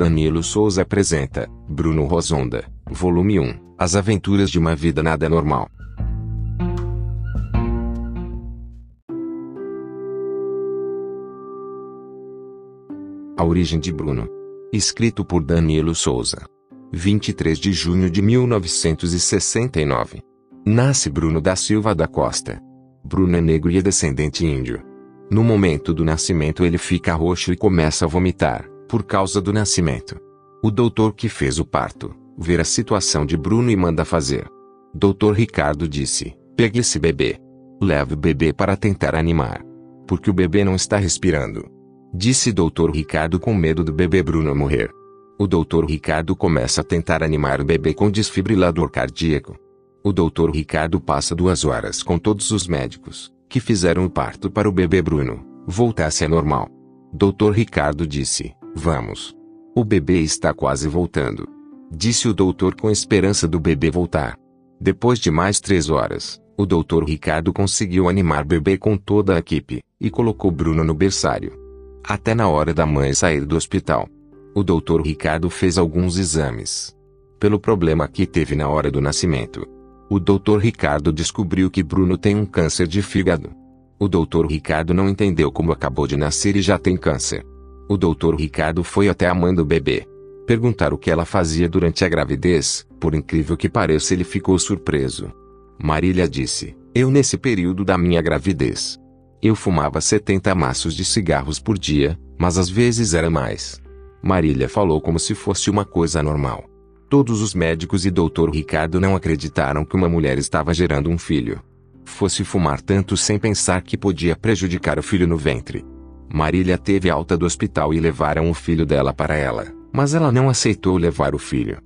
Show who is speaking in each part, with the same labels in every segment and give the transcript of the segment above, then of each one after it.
Speaker 1: Danilo Souza apresenta Bruno Rosonda, volume 1 As aventuras de uma vida nada normal. A origem de Bruno. Escrito por Danilo Souza. 23 de junho de 1969. Nasce Bruno da Silva da Costa. Bruno é negro e é descendente índio. No momento do nascimento ele fica roxo e começa a vomitar, por causa do nascimento. O doutor que fez o parto, vê a situação de Bruno e manda fazer. Doutor Ricardo disse, pegue esse bebê. Leve o bebê para tentar animar. Porque o bebê não está respirando. Disse doutor Ricardo com medo do bebê Bruno morrer. O doutor Ricardo começa a tentar animar o bebê com desfibrilador cardíaco. O doutor Ricardo passa duas horas com todos os médicos, que fizeram o parto para o bebê Bruno, voltasse a normal. Doutor Ricardo disse, vamos. O bebê está quase voltando. Disse o doutor com esperança do bebê voltar. Depois de mais três horas, o doutor Ricardo conseguiu animar bebê com toda a equipe, e colocou Bruno no berçário. Até na hora da mãe sair do hospital. O doutor Ricardo fez alguns exames. Pelo problema que teve na hora do nascimento, o Dr. Ricardo descobriu que Bruno tem um câncer de fígado. O Dr. Ricardo não entendeu como acabou de nascer e já tem câncer. O Dr. Ricardo foi até a mãe do bebê. Perguntar o que ela fazia durante a gravidez, por incrível que pareça ele ficou surpreso. Marília disse, eu nesse período da minha gravidez. Eu fumava 70 maços de cigarros por dia, mas às vezes era mais. Marília falou como se fosse uma coisa normal. Todos os médicos e doutor Ricardo não acreditaram que uma mulher estava gerando um filho. Fosse fumar tanto sem pensar que podia prejudicar o filho no ventre. Marília teve alta do hospital e levaram o filho dela para ela, mas ela não aceitou levar o filho.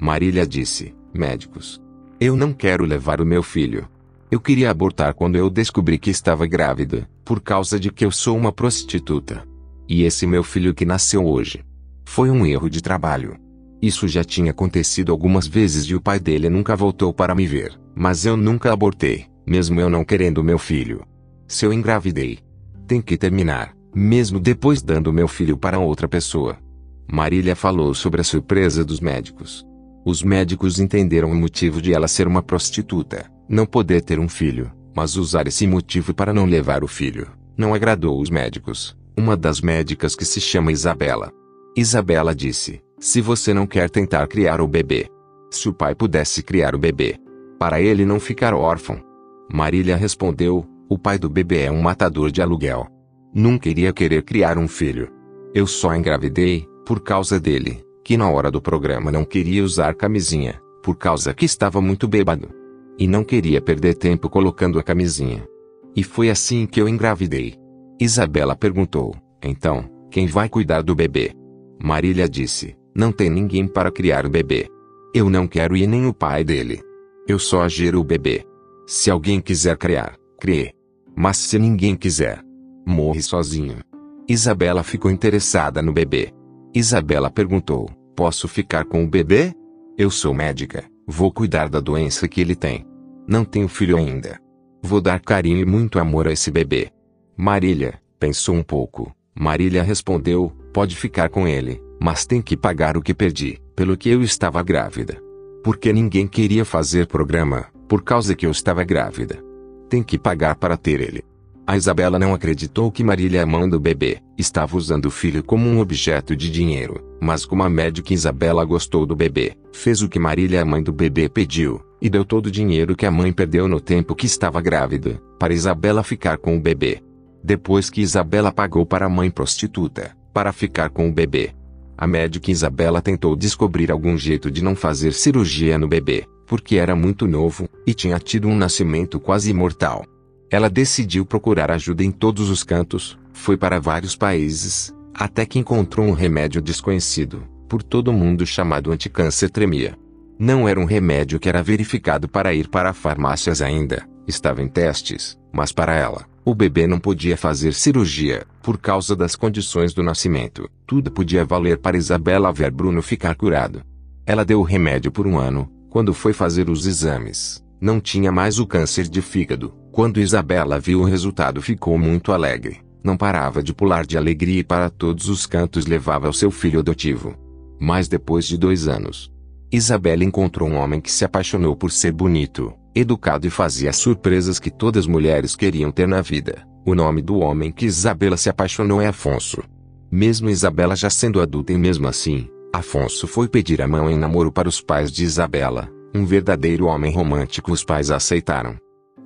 Speaker 1: Marília disse: Médicos, eu não quero levar o meu filho. Eu queria abortar quando eu descobri que estava grávida, por causa de que eu sou uma prostituta. E esse meu filho que nasceu hoje. Foi um erro de trabalho. Isso já tinha acontecido algumas vezes e o pai dele nunca voltou para me ver, mas eu nunca abortei, mesmo eu não querendo meu filho. Se eu engravidei, tem que terminar, mesmo depois dando meu filho para outra pessoa. Marília falou sobre a surpresa dos médicos. Os médicos entenderam o motivo de ela ser uma prostituta, não poder ter um filho, mas usar esse motivo para não levar o filho. Não agradou os médicos. Uma das médicas que se chama Isabela. Isabela disse: se você não quer tentar criar o bebê. Se o pai pudesse criar o bebê. Para ele não ficar órfão. Marília respondeu: O pai do bebê é um matador de aluguel. Nunca iria querer criar um filho. Eu só engravidei, por causa dele, que na hora do programa não queria usar camisinha, por causa que estava muito bêbado. E não queria perder tempo colocando a camisinha. E foi assim que eu engravidei. Isabela perguntou: Então, quem vai cuidar do bebê? Marília disse: não tem ninguém para criar o bebê. Eu não quero ir nem o pai dele. Eu só gero o bebê. Se alguém quiser criar, crie. Mas se ninguém quiser, morre sozinho. Isabela ficou interessada no bebê. Isabela perguntou: Posso ficar com o bebê? Eu sou médica, vou cuidar da doença que ele tem. Não tenho filho ainda. Vou dar carinho e muito amor a esse bebê. Marília, pensou um pouco. Marília respondeu: Pode ficar com ele, mas tem que pagar o que perdi, pelo que eu estava grávida. Porque ninguém queria fazer programa, por causa que eu estava grávida. Tem que pagar para ter ele. A Isabela não acreditou que Marília, a mãe do bebê, estava usando o filho como um objeto de dinheiro, mas como a médica Isabela gostou do bebê, fez o que Marília, a mãe do bebê, pediu, e deu todo o dinheiro que a mãe perdeu no tempo que estava grávida, para Isabela ficar com o bebê. Depois que Isabela pagou para a mãe prostituta, para ficar com o bebê, a médica Isabela tentou descobrir algum jeito de não fazer cirurgia no bebê, porque era muito novo e tinha tido um nascimento quase imortal. Ela decidiu procurar ajuda em todos os cantos, foi para vários países, até que encontrou um remédio desconhecido, por todo mundo chamado anticâncer tremia. Não era um remédio que era verificado para ir para farmácias ainda, estava em testes, mas para ela, o bebê não podia fazer cirurgia, por causa das condições do nascimento. Tudo podia valer para Isabela ver Bruno ficar curado. Ela deu o remédio por um ano, quando foi fazer os exames. Não tinha mais o câncer de fígado. Quando Isabela viu o resultado ficou muito alegre. Não parava de pular de alegria e para todos os cantos levava o seu filho adotivo. Mas depois de dois anos, Isabela encontrou um homem que se apaixonou por ser bonito, educado e fazia surpresas que todas as mulheres queriam ter na vida. O nome do homem que Isabela se apaixonou é Afonso. Mesmo Isabela já sendo adulta e mesmo assim, Afonso foi pedir a mão em namoro para os pais de Isabela. Um verdadeiro homem romântico os pais aceitaram.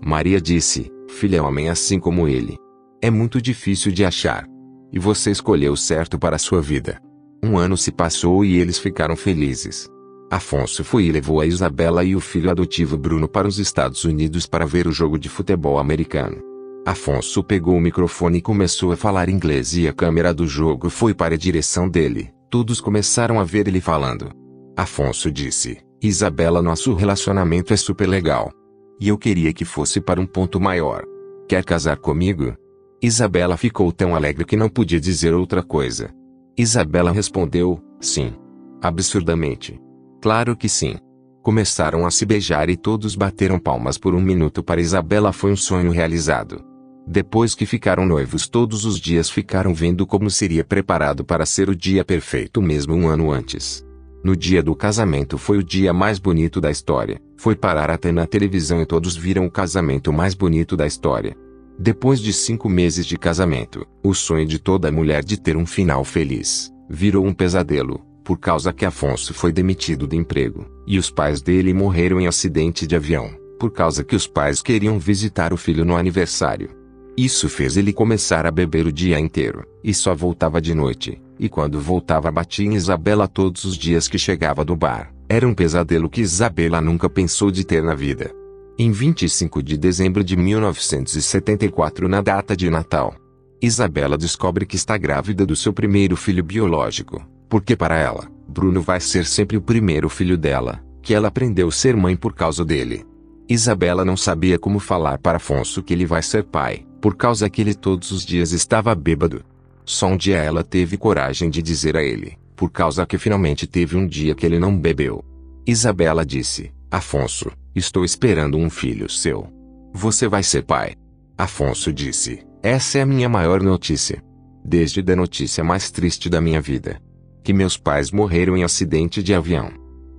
Speaker 1: Maria disse, filha é homem assim como ele. É muito difícil de achar. E você escolheu certo para a sua vida. Um ano se passou e eles ficaram felizes. Afonso foi e levou a Isabela e o filho adotivo Bruno para os Estados Unidos para ver o jogo de futebol americano. Afonso pegou o microfone e começou a falar inglês e a câmera do jogo foi para a direção dele. Todos começaram a ver ele falando. Afonso disse: Isabela, nosso relacionamento é super legal. E eu queria que fosse para um ponto maior. Quer casar comigo? Isabela ficou tão alegre que não podia dizer outra coisa. Isabela respondeu: Sim. Absurdamente. Claro que sim. Começaram a se beijar e todos bateram palmas por um minuto para Isabela foi um sonho realizado. Depois que ficaram noivos todos os dias ficaram vendo como seria preparado para ser o dia perfeito mesmo um ano antes. No dia do casamento foi o dia mais bonito da história. Foi parar até na televisão e todos viram o casamento mais bonito da história. Depois de cinco meses de casamento, o sonho de toda mulher de ter um final feliz, virou um pesadelo por causa que Afonso foi demitido do emprego, e os pais dele morreram em acidente de avião, por causa que os pais queriam visitar o filho no aniversário. Isso fez ele começar a beber o dia inteiro, e só voltava de noite, e quando voltava batia em Isabela todos os dias que chegava do bar. Era um pesadelo que Isabela nunca pensou de ter na vida. Em 25 de dezembro de 1974 na data de Natal, Isabela descobre que está grávida do seu primeiro filho biológico, porque para ela, Bruno vai ser sempre o primeiro filho dela, que ela aprendeu a ser mãe por causa dele. Isabela não sabia como falar para Afonso que ele vai ser pai, por causa que ele todos os dias estava bêbado. Só um dia ela teve coragem de dizer a ele, por causa que finalmente teve um dia que ele não bebeu. Isabela disse: Afonso, estou esperando um filho seu. Você vai ser pai. Afonso disse: Essa é a minha maior notícia. Desde a notícia mais triste da minha vida que meus pais morreram em acidente de avião.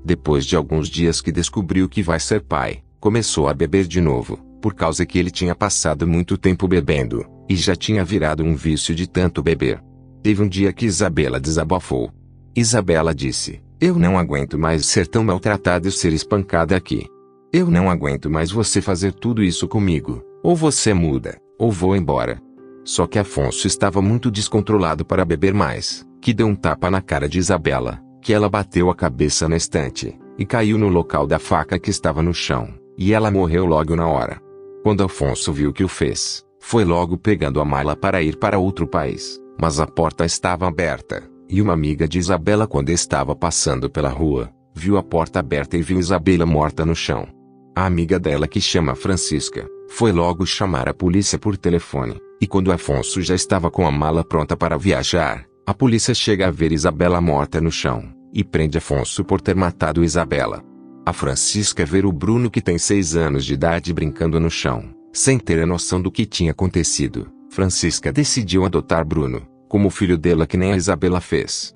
Speaker 1: Depois de alguns dias que descobriu que vai ser pai, começou a beber de novo, por causa que ele tinha passado muito tempo bebendo, e já tinha virado um vício de tanto beber. Teve um dia que Isabela desabafou. Isabela disse: Eu não aguento mais ser tão maltratada e ser espancada aqui. Eu não aguento mais você fazer tudo isso comigo. Ou você muda, ou vou embora. Só que Afonso estava muito descontrolado para beber mais que deu um tapa na cara de Isabela, que ela bateu a cabeça na estante, e caiu no local da faca que estava no chão, e ela morreu logo na hora. Quando Afonso viu que o fez, foi logo pegando a mala para ir para outro país, mas a porta estava aberta, e uma amiga de Isabela quando estava passando pela rua, viu a porta aberta e viu Isabela morta no chão. A amiga dela que chama Francisca, foi logo chamar a polícia por telefone, e quando Afonso já estava com a mala pronta para viajar, a polícia chega a ver Isabela morta no chão e prende Afonso por ter matado Isabela. A Francisca vê o Bruno que tem seis anos de idade brincando no chão, sem ter a noção do que tinha acontecido. Francisca decidiu adotar Bruno, como filho dela que nem a Isabela fez.